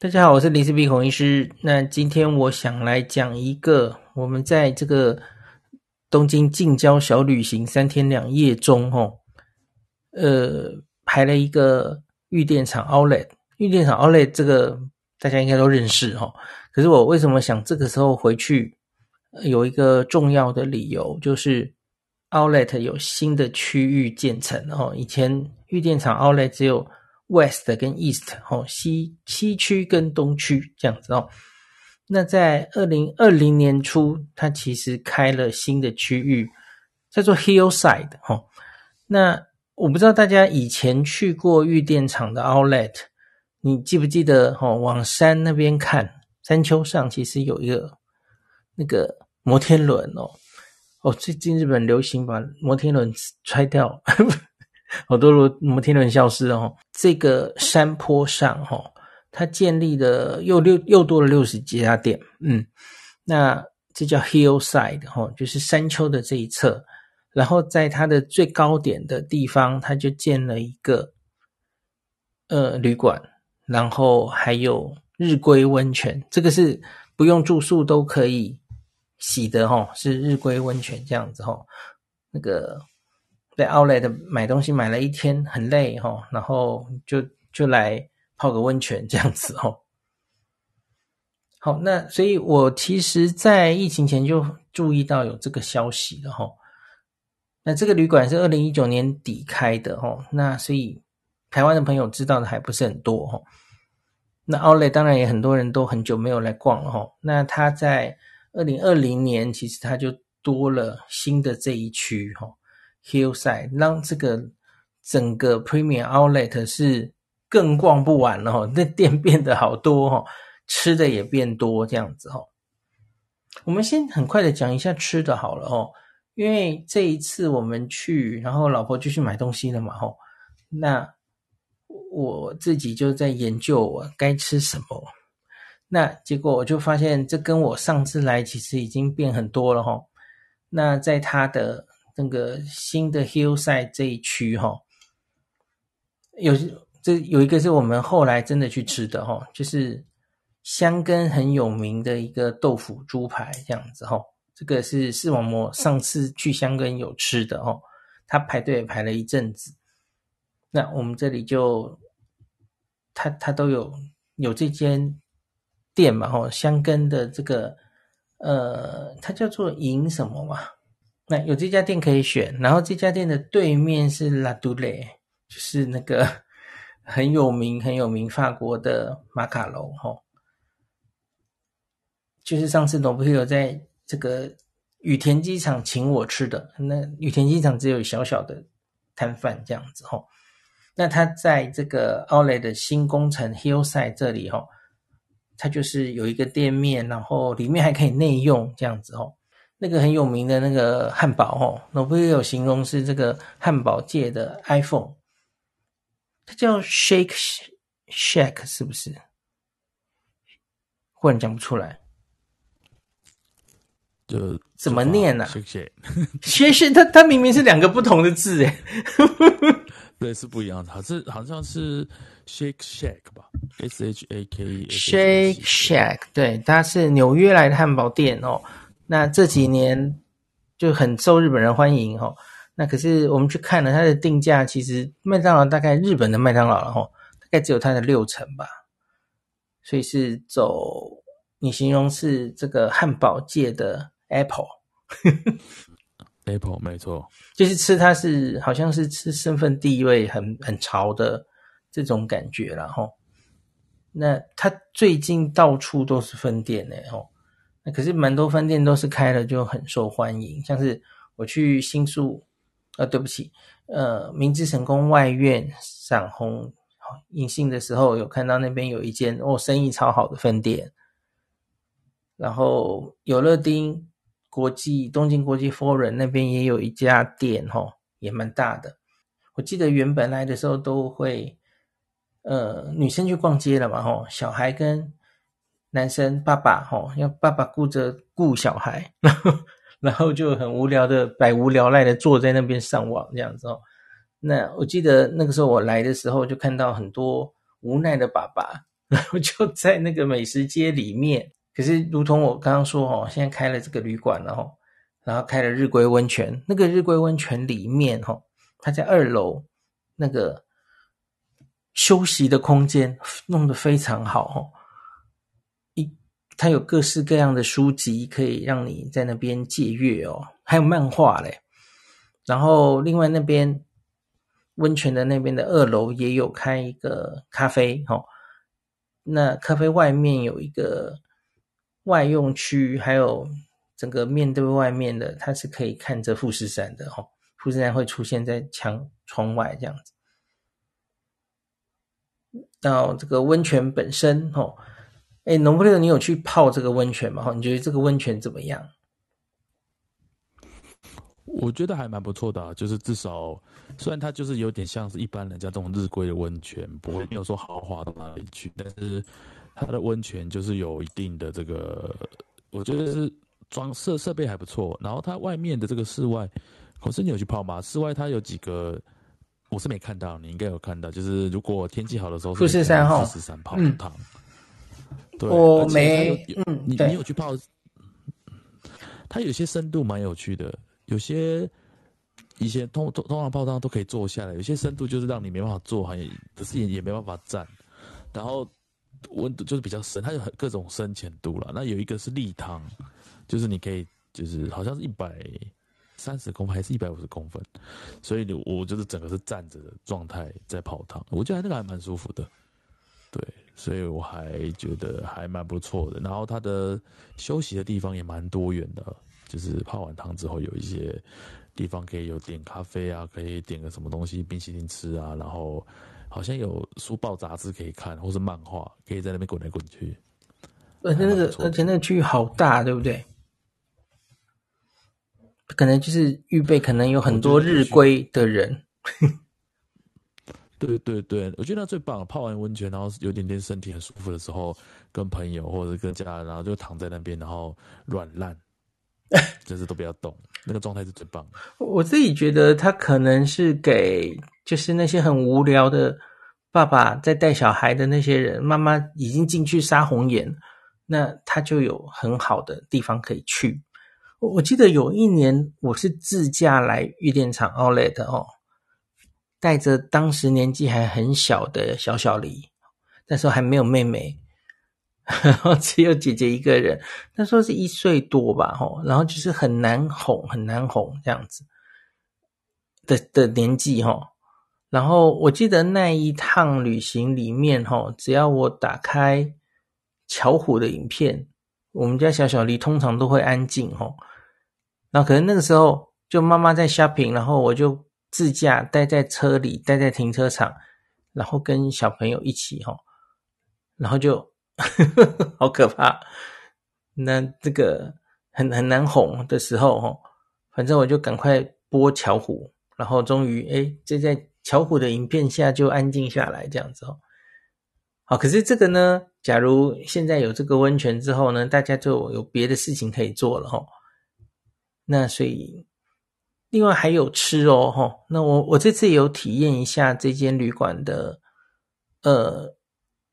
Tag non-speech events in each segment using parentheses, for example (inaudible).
大家好，我是林思碧孔医师。那今天我想来讲一个我们在这个东京近郊小旅行三天两夜中，吼，呃，排了一个御殿场 Outlet。御殿场 Outlet 这个大家应该都认识，吼。可是我为什么想这个时候回去？有一个重要的理由，就是 Outlet 有新的区域建成，哦，以前御殿场 Outlet 只有 West 跟 East，哦，西西区跟东区这样子哦。那在二零二零年初，它其实开了新的区域，叫做 Hillside，哦。那我不知道大家以前去过御殿场的 Outlet，你记不记得？哦，往山那边看，山丘上其实有一个那个。摩天轮哦，哦，最近日本流行把摩天轮拆掉，(laughs) 好多摩摩天轮消失了哦。这个山坡上哈、哦，它建立了又六又多了六十几家店，嗯，那这叫 Hillside 哈、哦，就是山丘的这一侧。然后在它的最高点的地方，它就建了一个呃旅馆，然后还有日归温泉，这个是不用住宿都可以。洗的齁是日归温泉这样子齁，那个在 Outlet 买东西买了一天很累齁，然后就就来泡个温泉 (laughs) 这样子齁。好，那所以我其实在疫情前就注意到有这个消息了齁。那这个旅馆是二零一九年底开的齁，那所以台湾的朋友知道的还不是很多齁。那 Outlet 当然也很多人都很久没有来逛了齁。那他在二零二零年，其实它就多了新的这一区哈，Hillside，让这个整个 Premium Outlet 是更逛不完了哈，那店变得好多哈，吃的也变多这样子哈。我们先很快的讲一下吃的好了哈，因为这一次我们去，然后老婆就去买东西了嘛哈，那我自己就在研究我该吃什么。那结果我就发现，这跟我上次来其实已经变很多了齁。那在它的那个新的 Hillside 这一区齁，有这有一个是我们后来真的去吃的齁，就是箱根很有名的一个豆腐猪排这样子齁。这个是视网膜上次去箱根有吃的齁，他排队排了一阵子。那我们这里就，他他都有有这间。店嘛，吼，箱根的这个，呃，它叫做银什么嘛？那有这家店可以选，然后这家店的对面是拉杜雷，就是那个 (laughs) 很有名很有名法国的马卡龙，吼，就是上次罗伯特有在这个羽田机场请我吃的，那羽田机场只有小小的摊贩这样子，吼，那他在这个奥莱的新工程 Hillside 这里，吼。它就是有一个店面，然后里面还可以内用这样子哦。那个很有名的那个汉堡哦，那不是有形容是这个汉堡界的 iPhone，它叫 Shake Shack 是不是？忽然讲不出来，就怎么念呢、(laughs) 啊？谢谢，谢谢，它它明明是两个不同的字诶。(laughs) 对，是不一样的，好像好像是 Shake Shack 吧，S H A K E。Shake Shack，对，它是纽约来的汉堡店哦。那这几年就很受日本人欢迎哦。那可是我们去看了它的定价，其实麦当劳大概日本的麦当劳了哈，大概只有它的六成吧。所以是走你形容是这个汉堡界的 Apple。(laughs) Apple 没错，就是吃它是好像是吃身份地位很很潮的这种感觉然后。那它最近到处都是分店呢齁。可是蛮多分店都是开了就很受欢迎，像是我去新宿，呃，对不起，呃，明治神宫外苑赏红银杏的时候，有看到那边有一间哦，生意超好的分店。然后有乐町。国际东京国际 Forum 那边也有一家店齁，也蛮大的。我记得原本来的时候都会，呃，女生去逛街了嘛吼，小孩跟男生爸爸吼，要爸爸顾着顾小孩，然 (laughs) 后然后就很无聊的百无聊赖的坐在那边上网这样子哦。那我记得那个时候我来的时候就看到很多无奈的爸爸 (laughs) 然后就在那个美食街里面。可是，如同我刚刚说哦，现在开了这个旅馆了哈，然后开了日归温泉。那个日归温泉里面哦，它在二楼那个休息的空间弄得非常好哦。它有各式各样的书籍可以让你在那边借阅哦，还有漫画嘞。然后，另外那边。温泉的那边的二楼也有开一个咖啡，哈，那咖啡外面有一个外用区，还有整个面对外面的，它是可以看着富士山的，哈，富士山会出现在墙窗外这样子。到这个温泉本身，哈，哎，农夫六，你有去泡这个温泉吗？哈，你觉得这个温泉怎么样？我觉得还蛮不错的啊，就是至少虽然它就是有点像是一般人家这种日归的温泉，不会没有说豪华到哪里去，但是它的温泉就是有一定的这个，我觉得是装设设备还不错。然后它外面的这个室外，可是你有去泡吗？室外它有几个，我是没看到，你应该有看到，就是如果天气好的时候，富士山哈，富士山泡汤。对，我没，嗯，你你有去泡？它有些深度蛮有趣的。有些以前通通通常泡汤都可以坐下来，有些深度就是让你没办法坐，还可是也也没办法站。然后温度就是比较深，它有很各种深浅度了。那有一个是立汤，就是你可以就是好像是一百三十公分还是一百五十公分，所以你我就是整个是站着的状态在泡汤，我觉得那个还蛮舒服的。对，所以我还觉得还蛮不错的。然后它的休息的地方也蛮多元的。就是泡完汤之后，有一些地方可以有点咖啡啊，可以点个什么东西冰淇淋吃啊，然后好像有书报杂志可以看，或是漫画，可以在那边滚来滚去。而且那个，而且那个区域好大，对不对？可能就是预备，可能有很多日归的人。对对对，我觉得那最棒，泡完温泉，然后有点点身体很舒服的时候，跟朋友或者跟家人，然后就躺在那边，然后软烂。(laughs) 就是都不要动，那个状态是最棒的。我自己觉得他可能是给，就是那些很无聊的爸爸在带小孩的那些人，妈妈已经进去杀红眼，那他就有很好的地方可以去。我我记得有一年我是自驾来玉电厂 Outlet 哦，带着当时年纪还很小的小小黎，那时候还没有妹妹。然 (laughs) 后只有姐姐一个人，那时候是一岁多吧，吼，然后就是很难哄，很难哄这样子的的年纪，吼。然后我记得那一趟旅行里面，吼，只要我打开巧虎的影片，我们家小小黎通常都会安静，吼。然后可能那个时候就妈妈在 shopping，然后我就自驾待在车里，待在停车场，然后跟小朋友一起，吼，然后就。(laughs) 好可怕！那这个很很难哄的时候，哈，反正我就赶快播巧虎，然后终于，哎，就在巧虎的影片下就安静下来，这样子哦。好，可是这个呢，假如现在有这个温泉之后呢，大家就有别的事情可以做了，哈。那所以，另外还有吃哦，哈。那我我这次有体验一下这间旅馆的，呃。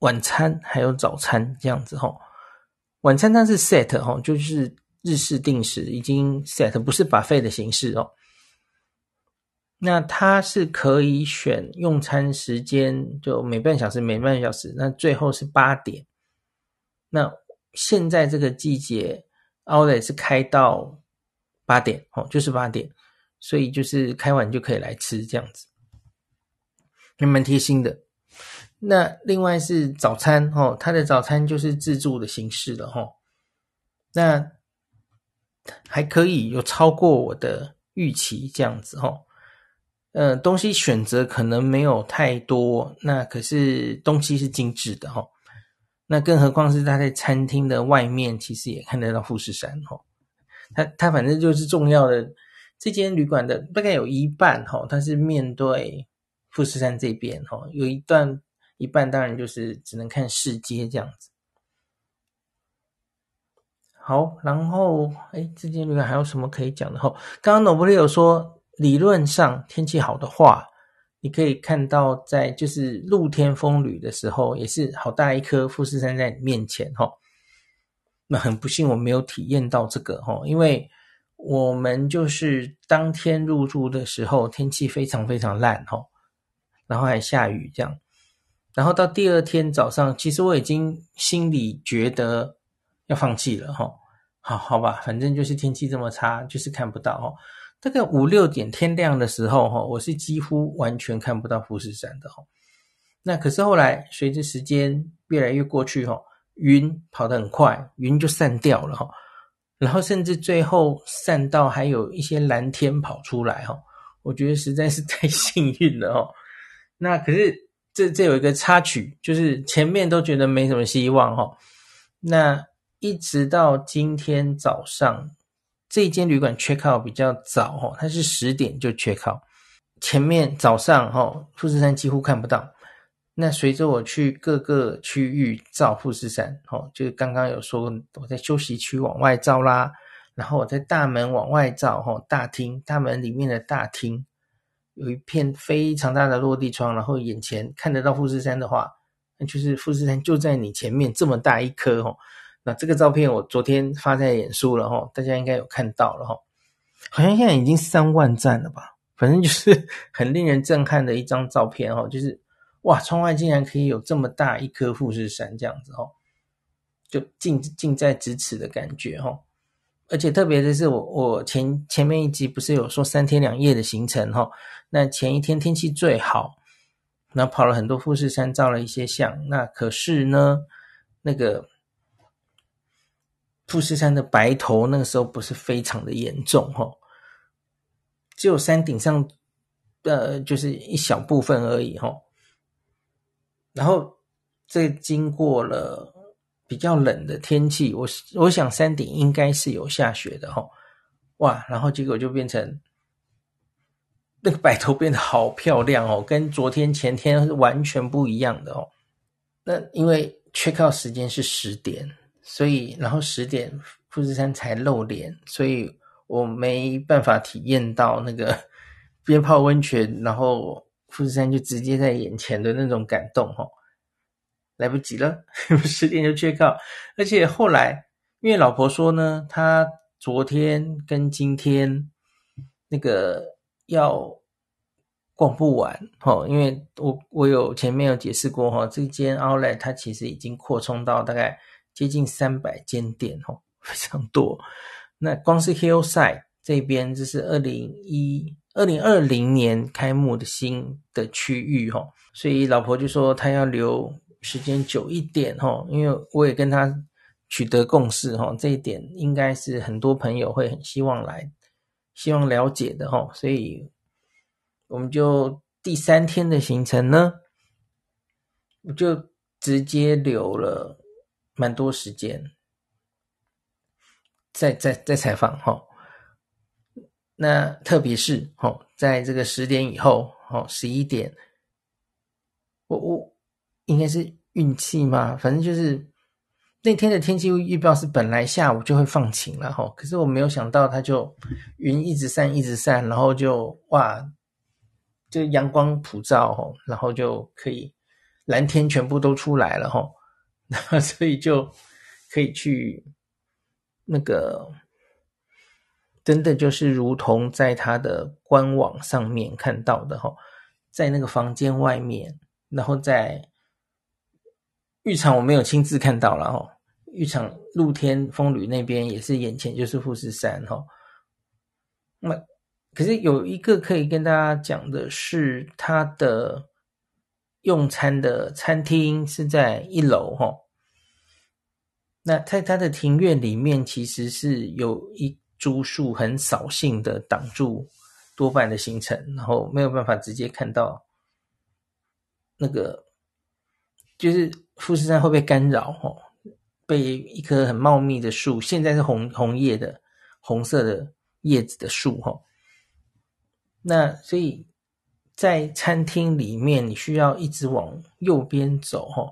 晚餐还有早餐这样子齁，晚餐它是 set 齁，就是日式定时，已经 set，不是 buffet 的形式哦。那它是可以选用餐时间，就每半小时，每半小时，那最后是八点。那现在这个季节，Outlet 是开到八点哦，就是八点，所以就是开完就可以来吃这样子，还蛮贴心的。那另外是早餐哦，它的早餐就是自助的形式了哈。那还可以有超过我的预期这样子哈。呃，东西选择可能没有太多，那可是东西是精致的哈。那更何况是他在餐厅的外面，其实也看得到富士山哈。他他反正就是重要的这间旅馆的大概有一半哈，它是面对富士山这边哈，有一段。一半当然就是只能看市街这样子。好，然后哎，这间旅馆还有什么可以讲的？哈，刚刚诺布利有说，理论上天气好的话，你可以看到，在就是露天风吕的时候，也是好大一颗富士山在你面前哈。那很不幸我没有体验到这个哈，因为我们就是当天入住的时候，天气非常非常烂哈，然后还下雨这样。然后到第二天早上，其实我已经心里觉得要放弃了哈。好好吧，反正就是天气这么差，就是看不到哈。大概五六点天亮的时候，哈，我是几乎完全看不到富士山的，哈。那可是后来随着时间越来越过去，哈，云跑得很快，云就散掉了，哈。然后甚至最后散到还有一些蓝天跑出来，哈。(laughs) 我觉得实在是太幸运了，哈。(laughs) 那可是这这有一个插曲，就是前面都觉得没什么希望，哈。那一直到今天早上。这间旅馆 check out 比较早哦，它是十点就 check out。前面早上哈，富士山几乎看不到。那随着我去各个区域照富士山，哦，就是刚刚有说我在休息区往外照啦，然后我在大门往外照，哈，大厅大门里面的大厅有一片非常大的落地窗，然后眼前看得到富士山的话，那就是富士山就在你前面这么大一颗哦。那这个照片我昨天发在脸书了哈，大家应该有看到了哈，好像现在已经三万赞了吧，反正就是很令人震撼的一张照片哈，就是哇，窗外竟然可以有这么大一颗富士山这样子哦，就近近在咫尺的感觉哦，而且特别的是我我前前面一集不是有说三天两夜的行程哈，那前一天天气最好，那跑了很多富士山照了一些相，那可是呢那个。富士山的白头那个时候不是非常的严重哈，只有山顶上，呃，就是一小部分而已哈。然后这经过了比较冷的天气，我我想山顶应该是有下雪的哈。哇，然后结果就变成那个白头变得好漂亮哦，跟昨天前天完全不一样的哦。那因为 check out 时间是十点。所以，然后十点富士山才露脸，所以我没办法体验到那个 (laughs) 边泡温泉，然后富士山就直接在眼前的那种感动哈，来不及了，(laughs) 十点就缺告而且后来因为老婆说呢，她昨天跟今天那个要逛不完哈，因为我我有前面有解释过哈，这间 Outlet 它其实已经扩充到大概。接近三百间店哦，(laughs) 非常多。那光是 Hillside 这边，这是二零一二零二零年开幕的新的区域哈，所以老婆就说她要留时间久一点哈，因为我也跟她取得共识哈，这一点应该是很多朋友会很希望来，希望了解的哈，所以我们就第三天的行程呢，我就直接留了。蛮多时间，在在在采访哈，那特别是哦，在这个十点以后，哦十一点，我我应该是运气嘛，反正就是那天的天气预报是本来下午就会放晴了哈，可是我没有想到它就云一直散一直散，然后就哇，就阳光普照哦，然后就可以蓝天全部都出来了哈。那 (laughs) 所以就可以去那个，真的就是如同在他的官网上面看到的哈，在那个房间外面，然后在浴场我没有亲自看到了哈，浴场露天风吕那边也是眼前就是富士山哈。那可是有一个可以跟大家讲的是，他的。用餐的餐厅是在一楼哈，那在它的庭院里面其实是有一株树很扫兴的挡住多半的行程，然后没有办法直接看到那个，就是富士山会被干扰哦，被一棵很茂密的树，现在是红红叶的红色的叶子的树哈，那所以。在餐厅里面，你需要一直往右边走，哈，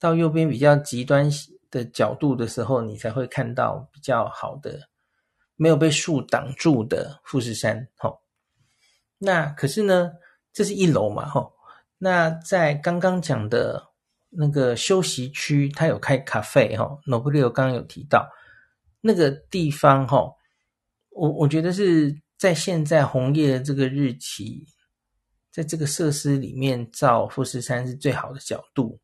到右边比较极端的角度的时候，你才会看到比较好的，没有被树挡住的富士山，哈。那可是呢，这是一楼嘛，哈。那在刚刚讲的那个休息区，它有开咖啡，哈。Noburio 刚刚有提到那个地方，哈，我我觉得是在现在红叶的这个日期，在这个设施里面照富士山是最好的角度。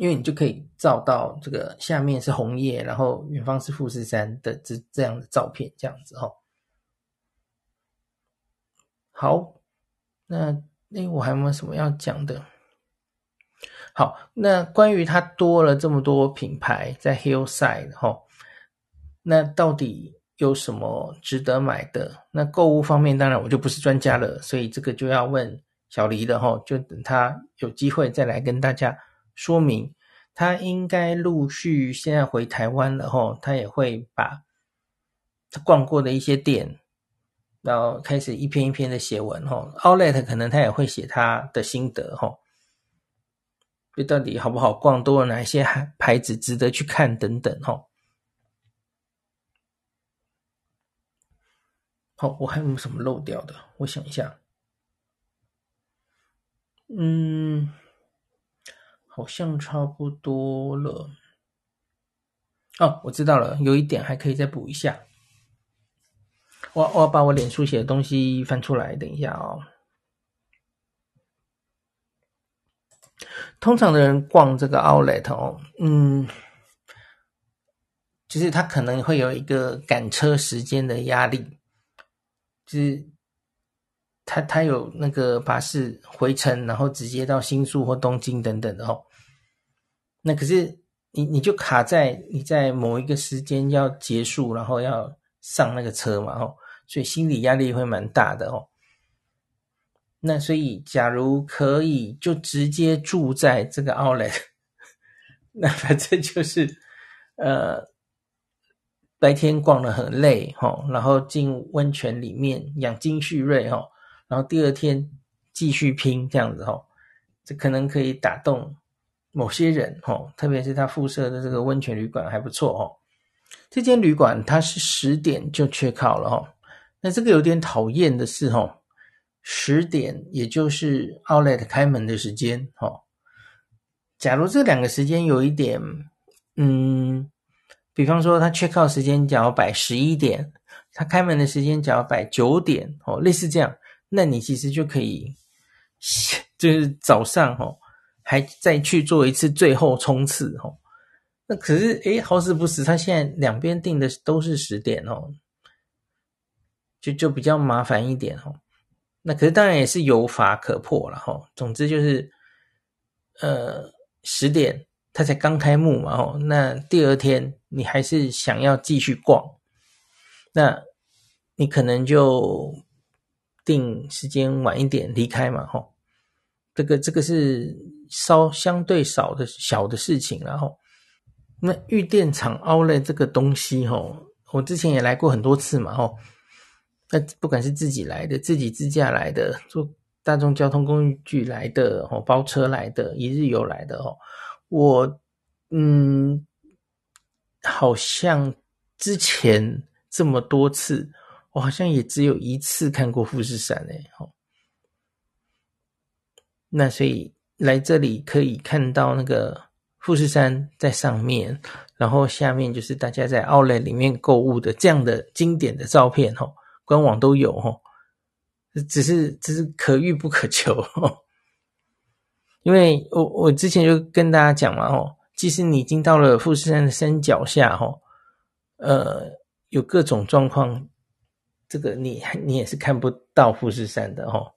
因为你就可以照到这个下面是红叶，然后远方是富士山的这这样的照片，这样子哈。好，那那我还有没有什么要讲的？好，那关于它多了这么多品牌在 Hillside 哈，那到底有什么值得买的？那购物方面，当然我就不是专家了，所以这个就要问小黎了哈，就等他有机会再来跟大家。说明他应该陆续现在回台湾了吼，他也会把他逛过的一些店，然后开始一篇一篇的写文吼。Outlet 可能他也会写他的心得吼，就到底好不好逛，都有哪些牌子值得去看等等吼。好，我还有没有什么漏掉的？我想一下，嗯。好像差不多了。哦，我知道了，有一点还可以再补一下。我我把我脸书写的东西翻出来，等一下哦。通常的人逛这个 Outlet 哦，嗯，就是他可能会有一个赶车时间的压力，就是。他他有那个巴士回程，然后直接到新宿或东京等等的哦。那可是你你就卡在你在某一个时间要结束，然后要上那个车嘛哦，所以心理压力会蛮大的哦。那所以假如可以就直接住在这个 Outlet，(laughs) 那反正就是呃白天逛得很累哈，然后进温泉里面养精蓄锐哈。然后第二天继续拼这样子吼，这可能可以打动某些人吼，特别是他附设的这个温泉旅馆还不错吼。这间旅馆它是十点就 check out 了吼，那这个有点讨厌的是吼，十点也就是 Outlet 开门的时间吼。假如这两个时间有一点，嗯，比方说他 check out 时间假如摆十一点，他开门的时间假如摆九点哦，类似这样。那你其实就可以，就是早上哦，还再去做一次最后冲刺哦。那可是诶，好死不死，他现在两边定的都是十点哦，就就比较麻烦一点哦。那可是当然也是有法可破了哈。总之就是，呃，十点他才刚开幕嘛哦。那第二天你还是想要继续逛，那你可能就。定时间晚一点离开嘛，吼，这个这个是稍相对少的小的事情，然后那御电场 Outlet 这个东西，吼，我之前也来过很多次嘛，吼，那不管是自己来的、自己自驾来的、坐大众交通工具来的、哦包车来的、一日游来的，哦，我嗯，好像之前这么多次。我好像也只有一次看过富士山诶，吼，那所以来这里可以看到那个富士山在上面，然后下面就是大家在奥莱里面购物的这样的经典的照片，哦，官网都有，哦，只是只是可遇不可求，哦，因为我我之前就跟大家讲嘛，哦，即使你已经到了富士山的山脚下，哦，呃，有各种状况。这个你你也是看不到富士山的哦，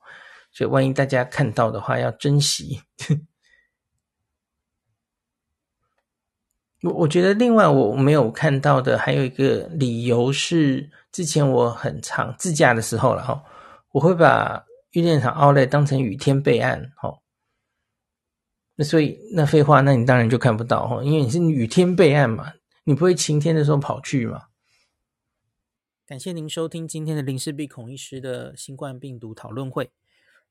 所以万一大家看到的话，要珍惜。我 (laughs) 我觉得另外我没有看到的还有一个理由是，之前我很常自驾的时候了哈，我会把玉电场 Outlet 当成雨天备案哦。那所以那废话，那你当然就看不到哈，因为你是雨天备案嘛，你不会晴天的时候跑去嘛。感谢您收听今天的林氏璧孔医师的新冠病毒讨论会。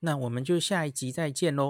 那我们就下一集再见喽。